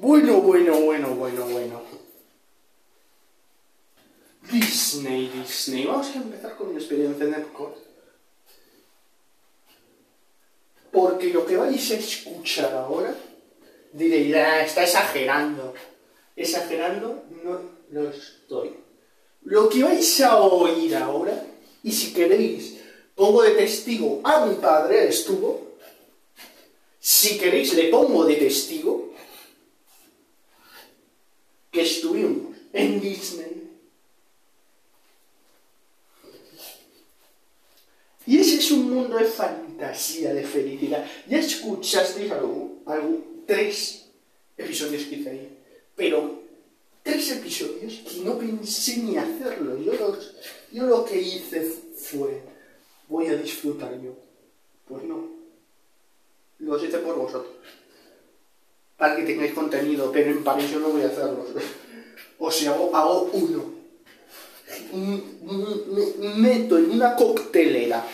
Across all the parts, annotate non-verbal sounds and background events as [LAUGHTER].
Bueno, bueno, bueno, bueno, bueno. Disney, Disney. Vamos a empezar con mi experiencia en Epcot. Porque lo que vais a escuchar ahora, diréis, ah, está exagerando. Exagerando no lo estoy. Lo que vais a oír ahora, y si queréis, pongo de testigo a mi padre, estuvo. Si queréis, le pongo de testigo que en Disney. Y ese es un mundo de fantasía, de felicidad. Ya escuchasteis algo, algo, tres episodios hice ahí, pero tres episodios que no pensé ni hacerlo. Yo, los, yo lo que hice fue, voy a disfrutar yo. Pues no, los hice por vosotros. Para que tengáis contenido, pero en París yo no voy a hacerlo. O sea, hago, uno. Me meto en una coctelera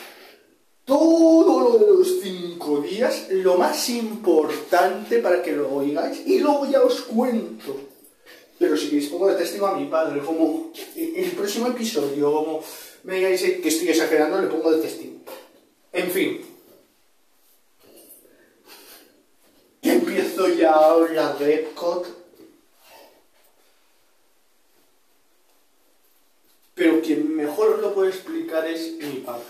todo lo de los cinco días, lo más importante para que lo oigáis, y luego ya os cuento. Pero si queréis pongo de testigo a mi padre, como el próximo episodio, como me digáis que estoy exagerando, le pongo de testigo. En fin. Empiezo ya a hablar de Epcot. Pero quien mejor os lo puede explicar es mi padre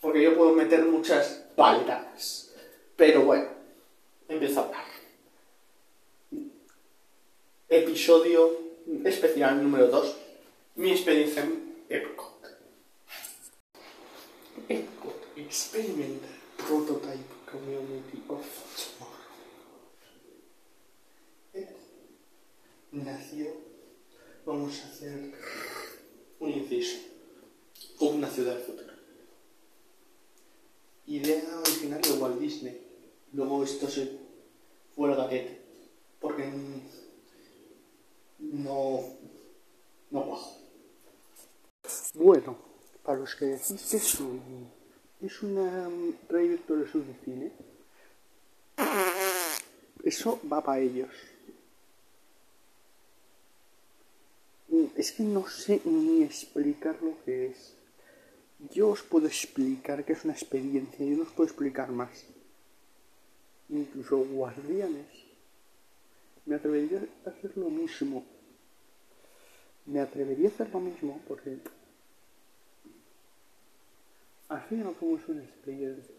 porque yo puedo meter muchas palabras. Pero bueno, empiezo a hablar. Episodio especial número 2. Mi experiencia en Epcot. Epcot Experimental Prototype Community of Tomorrow. Nació, vamos a hacer un inciso, una ciudad de futuro idea original de Walt Disney. Luego esto se fue al gaquete. Porque no. no bajo. Bueno, para los que decís que es, un, es una Rey Virtual de cine, eso va para ellos. Es que no sé ni explicar lo que es. Yo os puedo explicar que es una experiencia, yo no os puedo explicar más. Incluso guardianes. Me atrevería a hacer lo mismo. Me atrevería a hacer lo mismo porque al fin no como es una experiencia.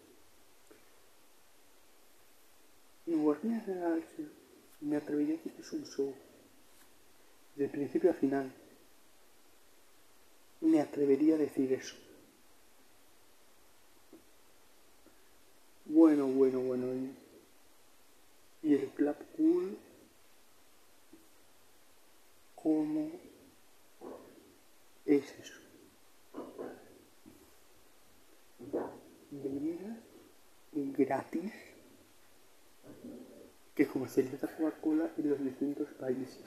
Y Guardianes de la me atrevería a decir que es un show. De principio a final. Me atrevería a decir eso. Bueno, bueno, bueno. Y el Blackpool, ¿cómo es eso? Bebidas gratis que comercializa Coca-Cola en los distintos países.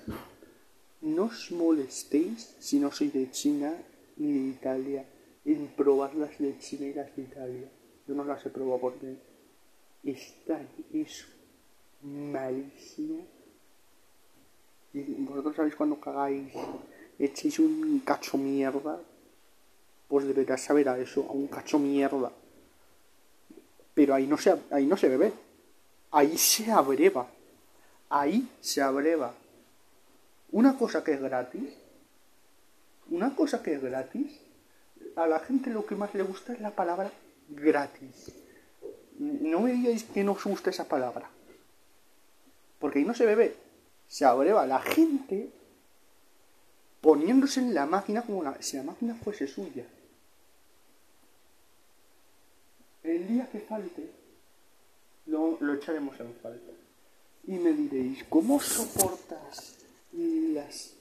No os molestéis si no sois de China ni de Italia en probar las de y las de Italia. Yo no las he probado porque esta es malísimo. Y vosotros sabéis cuando cagáis, echéis un cacho mierda, pues deberías saber a eso, a un cacho mierda. Pero ahí no se, ahí no se bebe. Ahí se abreva. Ahí se abreva. Una cosa que es gratis, una cosa que es gratis, a la gente lo que más le gusta es la palabra gratis. No me digáis que no os gusta esa palabra. Porque ahí no se bebe. Se abreva la gente poniéndose en la máquina como si la máquina fuese suya. El día que falte, lo, lo echaremos en falta. Y me diréis, ¿cómo soportas las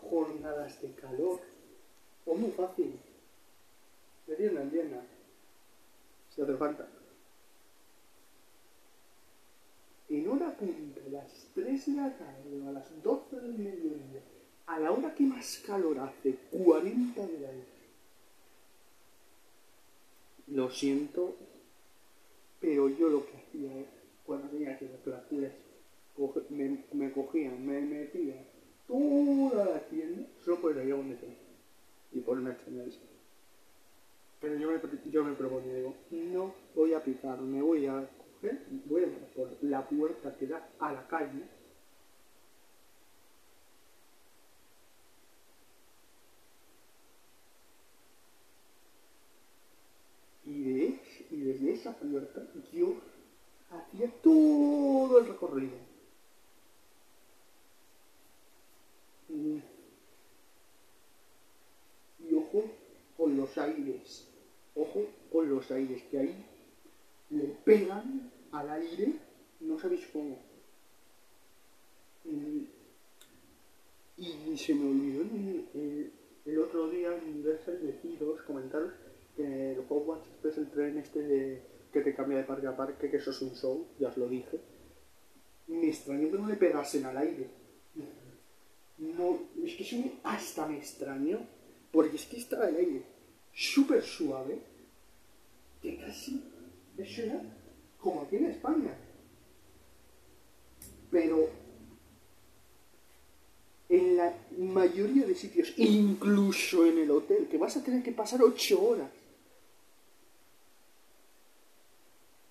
jornadas de calor? O muy fácil. Entienda, entienda. Si hace falta. En hora punta, a las 3 de la tarde o a las 12 del mediodía, a la hora que más calor hace, 40 grados. Lo siento, pero yo lo que hacía cuando tenía que me, cogían, me metían toda la tienda solo por el un detrás y por una extrañeza. Pero yo me, yo me proponía, digo, no voy a picar, me voy a coger, voy a ir por la puerta que da a la calle. Y, de, y desde esa puerta yo hacía todo el recorrido los aires, ojo con los aires, que ahí le pegan al aire, no sabéis cómo. Y, se me olvidó el, otro día en Universal deciros, comentaros que el Hogwarts es el tren este de, que te cambia de parque a parque, que eso es un show, ya os lo dije. Me extrañó que no le pegasen al aire. No, es que eso me- hasta me extrañó, porque es que estaba el aire súper suave, que casi eso era como aquí en España. Pero en la mayoría de sitios, incluso en el hotel, que vas a tener que pasar ocho horas.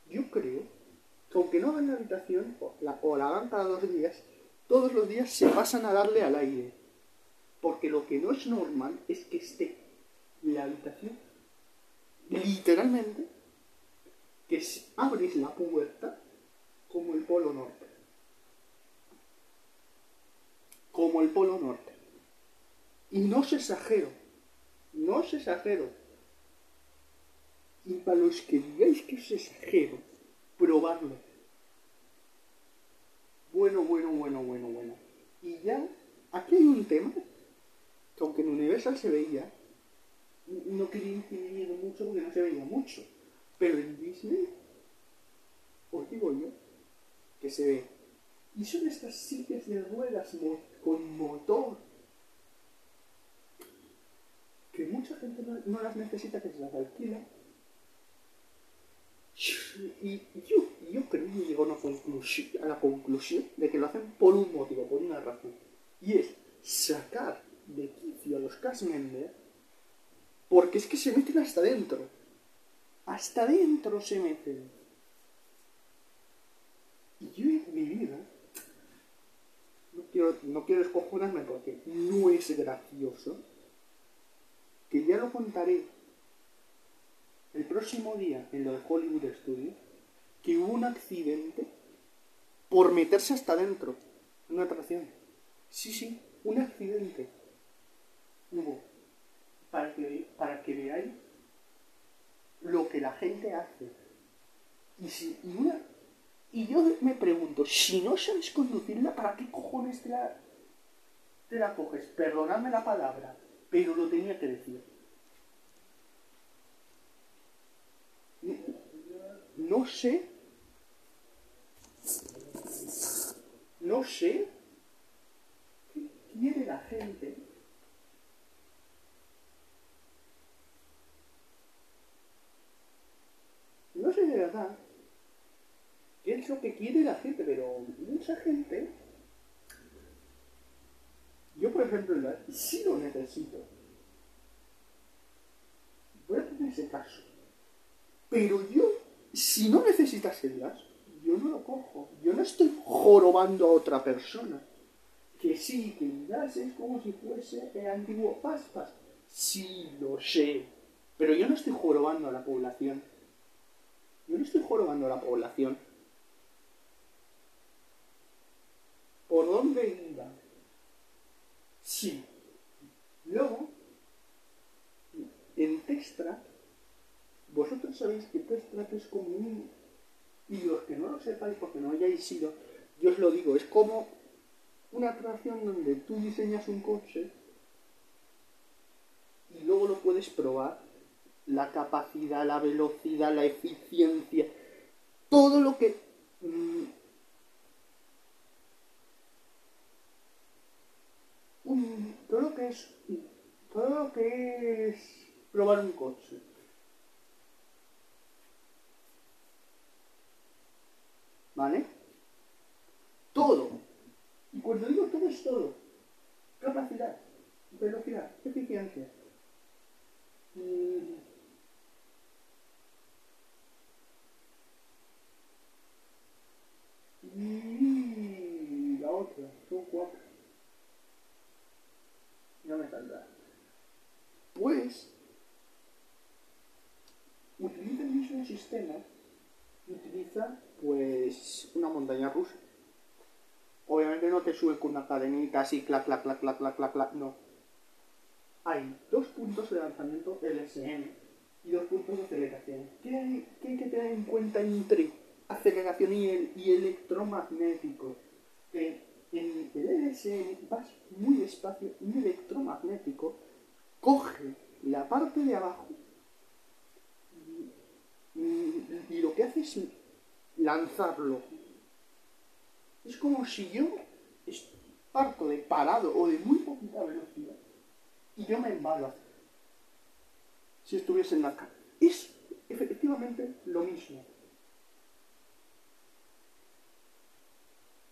Yo creo que aunque no hagan la habitación o la, o la hagan cada dos días, todos los días se pasan a darle al aire. Porque lo que no es normal es que esté la habitación literalmente que abres la puerta como el polo norte. Como el polo norte. Y no os exagero. No os exagero. Y para los que digáis que os exagero, probadlo. Bueno, bueno, bueno, bueno, bueno. Y ya, aquí hay un tema que aunque en Universal se veía, no quería incidir mucho porque no se veía mucho. Pero en Disney, os digo yo, que se ve. Y son estas sillas de ruedas mo- con motor. Que mucha gente no, no las necesita, que se las alquila. Y yo, yo creo que llego a, a la conclusión de que lo hacen por un motivo, por una razón. Y es sacar de quicio a los cast members porque es que se meten hasta dentro. Hasta dentro se meten. Y yo en mi vida no quiero, no quiero escojonarme porque no es gracioso. Que ya lo contaré el próximo día en lo de Hollywood Studios. Que hubo un accidente por meterse hasta dentro en una atracción. Sí, sí, un accidente. Hubo para que, para que veáis lo que la gente hace. Y, si, y, una, y yo me pregunto, si no sabes conducirla, ¿para qué cojones te la, te la coges? Perdonadme la palabra, pero lo tenía que decir. No sé, no sé qué quiere la gente no sé de verdad qué es lo que quiere la gente, pero mucha gente, yo por ejemplo, sí lo necesito. Voy a tener ese caso. Pero yo, si no necesitas el gas, yo no lo cojo. Yo no estoy jorobando a otra persona. Que sí, que el gas es como si fuese el antiguo paspas. Sí, lo sé. Pero yo no estoy jorobando a la población. Yo no estoy jorobando a la población. ¿Por dónde iba? Sí. Luego, en Testra, vosotros sabéis que Testra es como un... Y los que no lo sepáis porque no hayáis ido, yo os lo digo, es como una atracción donde tú diseñas un coche y luego lo puedes probar. La capacidad, la velocidad, la eficiencia, todo lo que... mm, un- todo lo que Todo lo que es probar un coche. ¿Vale? Todo. Y cuando digo todo es todo. Capacidad, velocidad, eficiencia. Mm. cuatro, son cuatro. No me saldrá. Pues, utiliza el utiliza pues una montaña rusa. Obviamente no te sube con una cadenita así, clac, clac, clac, clac, clac, clac, clac, no. Hay dos puntos de lanzamiento LSM y dos puntos de aceleración. ¿Qué hay, qué hay que tener en cuenta entre aceleración y, el, y electromagnético? Que en el LSM vas muy despacio y electromagnético coge la parte de abajo y, lo que hace es lanzarlo. Es como si yo parto de parado o de muy poquita velocidad y yo me embalo si estuviese en la cara. Es efectivamente lo mismo.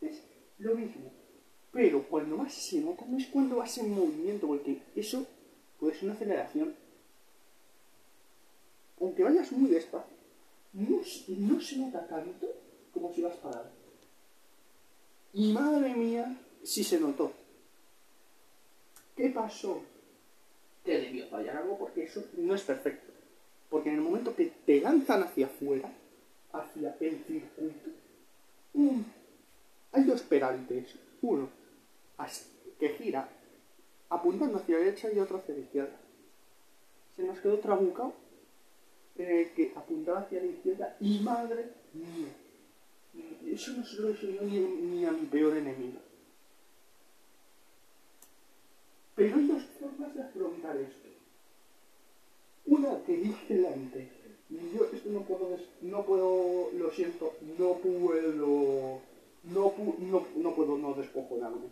Es lo mismo. Pero cuando más se nota no es cuando vas en movimiento, porque eso puede ser una aceleración aunque vayas muy despacio, no, no se nota tanto como si vas parado. Y madre mía, si se notó. ¿Qué pasó? Que debió fallar algo porque eso no es perfecto. Porque en el momento que te lanzan hacia afuera, hacia el circuito, hay dos peraltes. Uno que gira apuntando hacia la derecha y otro hacia la izquierda. Se nos quedó trabucado que apuntaba hacia la izquierda y madre mía. Eso no se lo he ni, ni a mi peor enemigo. Pero hay dos formas de afrontar esto. Una que dije antes, yo esto no puedo, no puedo, lo siento, no puedo, no, no, no puedo no descojonarme.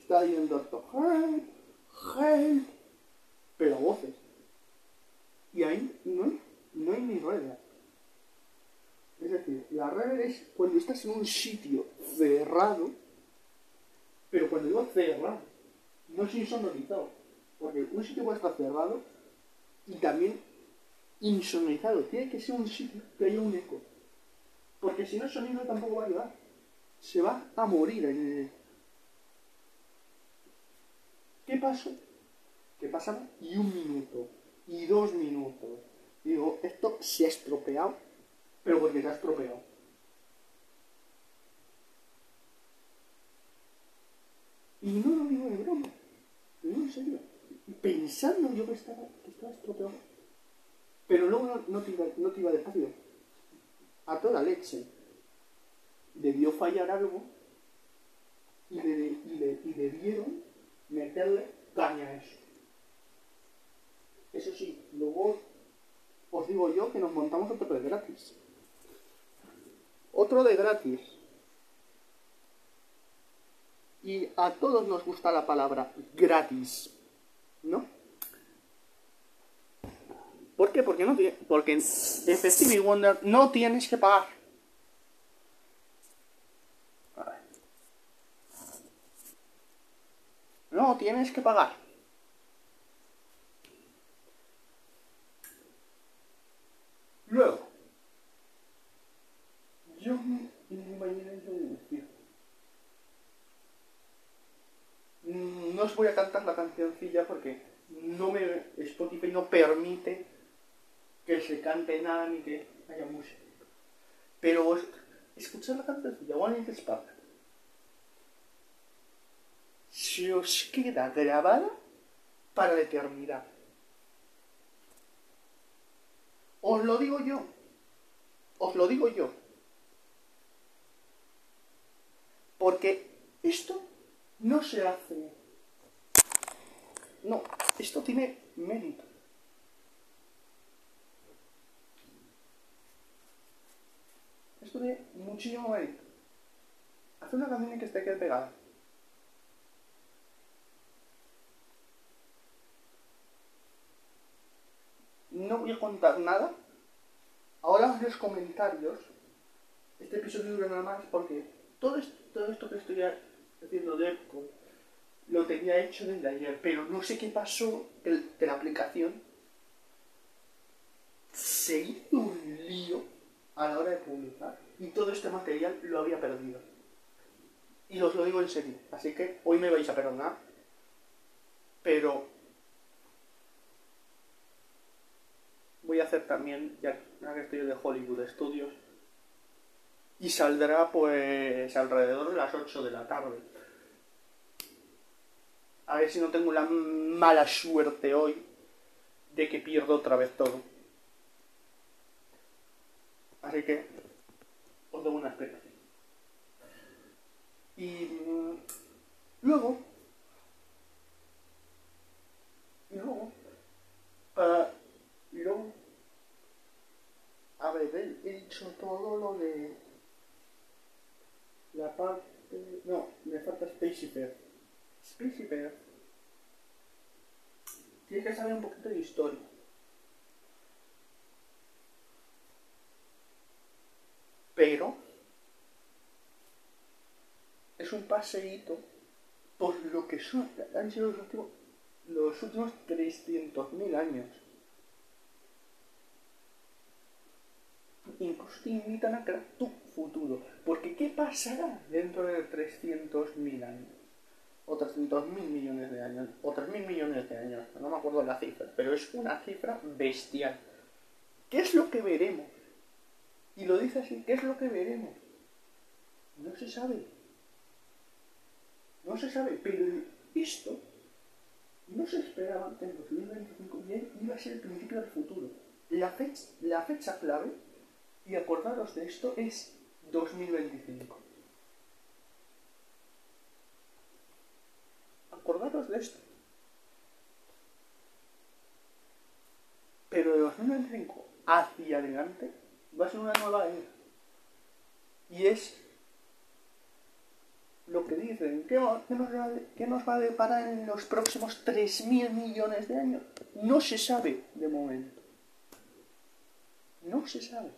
Está yendo harto, help, help, pero voces. Y ahí no hay, no hay ni ruedas. Es decir, la red es cuando estás en un sitio cerrado, pero cuando digo cerrado, no es insonorizado. Porque un sitio puede estar cerrado y también insonorizado. Tiene que ser un sitio que haya un eco. Porque si no, el sonido tampoco va a ayudar. Se va a morir en el... ¿Qué pasó? ¿Qué pasaba? Y un minuto y dos minutos. Digo, esto se ha estropeado, pero porque se ha estropeado. Y no lo digo de broma, digo en serio. Pensando yo que estaba, que estaba estropeado. Pero luego no, te iba, no te iba despacio. A toda leche. Debió fallar algo y, le, y, le, y debieron meterle caña a eso. Eso sí, luego os digo yo que nos montamos otro de gratis. Otro de gratis. Y a todos nos gusta la palabra gratis. ¿No? ¿Por qué? Porque, no porque en Festive Wonder no tienes que pagar. No tienes que pagar. Luego, yo me imaginé un No os voy a cantar la cancioncilla porque no me, Spotify no permite que se cante nada ni que haya música. Pero escuchad la cancioncilla, One in the Spark. Se os queda grabada para la eternidad. Os lo digo yo. Os lo digo yo. Porque esto no se hace. No, esto tiene mérito. Esto tiene muchísimo mérito. Hace una canción que esté pegada. no voy a contar nada. Ahora los comentarios. Este episodio dura nada más porque todo esto, que estoy haciendo de Echo lo tenía hecho desde ayer, pero no sé qué pasó de la aplicación. Se hizo un lío a la hora de publicar y todo este material lo había perdido. Y os lo digo en serio. Así que hoy me vais a perdonar. Pero voy a hacer también, ya que estoy de Hollywood Studios, y saldrá pues alrededor de las 8 de la tarde. A ver si no tengo la mala suerte hoy de que pierdo otra vez todo. Así que os doy una explicación. Y mm, luego, y luego, para, y luego, a ver, he, he dicho todo lo de la parte, no, me Spaceship Earth. Tienes que saber un poquito de historia. Pero es un paseíto por lo que son, han sido los últimos, los últimos 300.000 años. Incluso te invitan a crear tu futuro. Porque ¿qué pasará dentro de 300.000 años? O 300.000 millones de años. O 3.000 millones de años. No me acuerdo la cifra. Pero es una cifra bestial. ¿Qué es lo que veremos? Y lo dice así, ¿qué es lo que veremos? No se sabe. No se sabe, pero esto no se esperaba que en 2025 iba a ser el principio del futuro. La fecha, la fecha clave, y acordaros de esto, es 2025. Acordaros de esto. Pero de 2025 hacia adelante va a ser una nueva era. Y es lo que dicen. ¿Qué, nos, ¿Qué, nos, va a deparar en los próximos 3.000 millones de años? No se sabe de momento. No se sabe.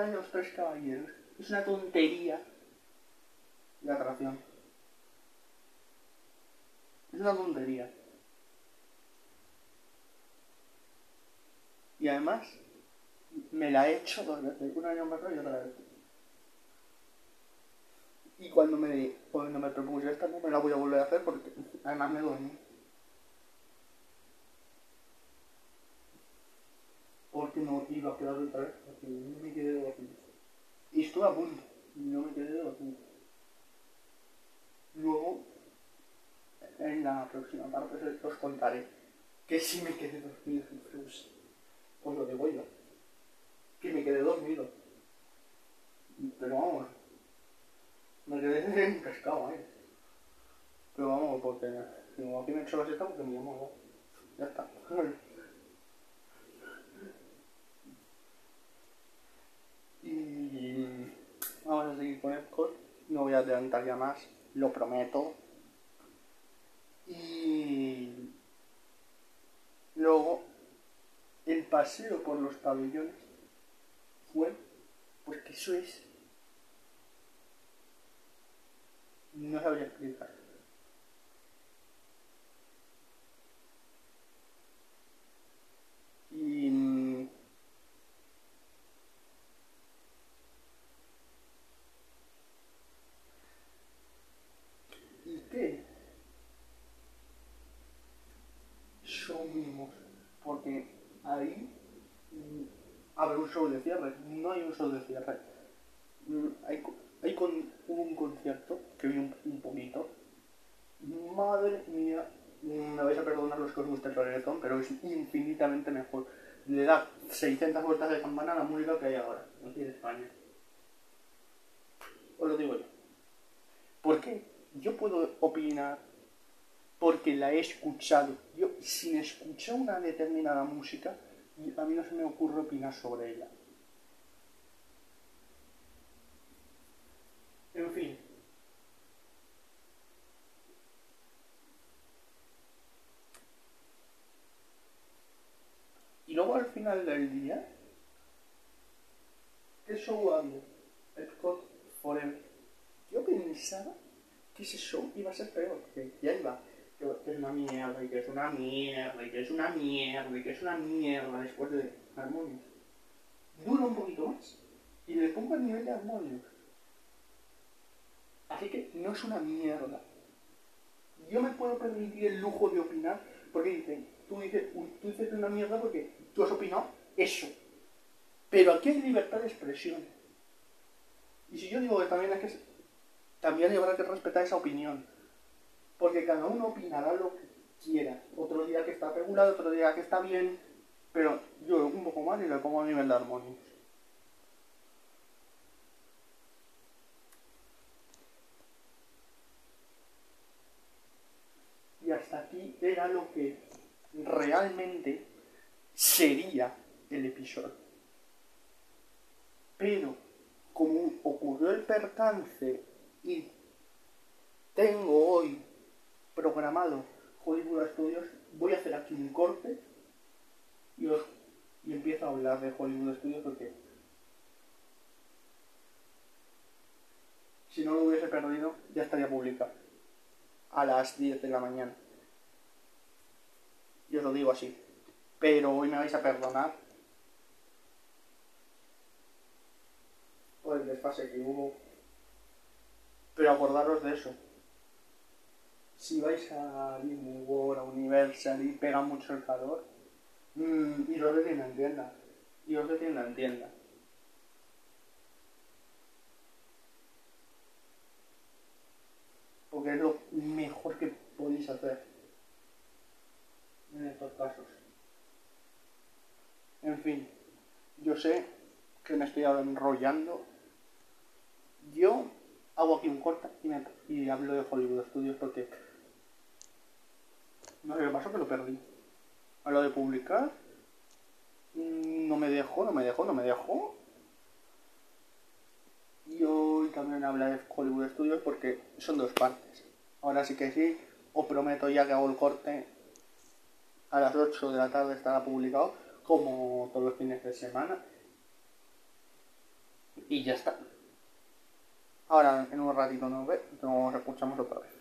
De los tres caballeros es una tontería de atracción. Es una tontería. Y además, me la he hecho dos veces, una año más y otra vez. Y cuando me, cuando me propuse esta, no me la voy a volver a hacer porque además me duele. porque no iba a quedar otra vez, porque no me quedé dormido. Y estuve a punto, no me quedé dormido. Luego, en la próxima parte os contaré que sí me quedé dormido en Frus. Pues lo digo yo. Que me quedé dormido. Pero vamos, me quedé encascado ¿eh? Pero vamos, porque como aquí me he hecho la siesta porque me llamo Ya está. [LAUGHS] Y vamos a seguir con Epcot. No voy a adelantar ya más, lo prometo. Y luego el paseo por los pabellones fue porque eso es no sabría explicar y porque ahí mm, habrá un show de cierre, no hay un show de cierre. Mm, hay, hay con, un concierto que vi un, poquito. Madre mía, mm, me vais a perdonar los que os gusta el reggaetón, pero es infinitamente mejor. Le da 600 vueltas de campana a la música que hay ahora, aquí en España. Os lo digo yo. ¿Por qué? Yo puedo opinar porque la he escuchado. Yo, sin escuchar una determinada música, a mí no se me ocurre opinar sobre ella. En fin. Y luego al final del día, ¿Qué show hago? Epcot Forever. Yo pensaba que ese show iba a ser peor, que ya iba. Que es una mierda, y que es una mierda, y que es una mierda, y que es una mierda después de Harmonious. Dura un poquito más y le pongo el nivel de Harmonious. Así que no es una mierda. Yo me puedo permitir el lujo de opinar porque dicen, tú dices, tú dices una mierda porque tú has opinado eso. Pero aquí hay libertad de expresión. Y si yo digo que también hay que, también habrá que respetar esa opinión. Porque cada uno opinará lo que quiera. Otro día que está regulado, otro día que está bien. Pero yo un poco más y lo pongo a nivel de armonía. Y hasta aquí era lo que realmente sería el episodio. Pero, como ocurrió el percance y tengo hoy programado Hollywood Studios, voy a hacer aquí un corte y, os, y empiezo a hablar de Hollywood Studios porque si no lo hubiese perdido ya estaría publicado a las 10 de la mañana. Y os lo digo así. Pero hoy me vais a perdonar por el desfase que hubo. Pero acordaros de eso. Si vais a Disney World, a Universal y pega mucho el calor, mmm, y os de tienda en tienda. Y os de tienda en tienda. Porque es lo mejor que podéis hacer en estos casos. En fin, yo sé que me estoy enrollando. Yo hago aquí un corte y, hablo de Hollywood Studios porque no sé qué pasó que lo perdí. A lo de publicar, mm, no me dejó, no me dejó, no me dejó. Y hoy también habla de Hollywood Studios porque son dos partes. Ahora sí que sí, os prometo ya que hago el corte a las 8 de la tarde estará publicado, como todos los fines de semana. Y ya está. Ahora en un ratito nos, ve, nos escuchamos otra vez.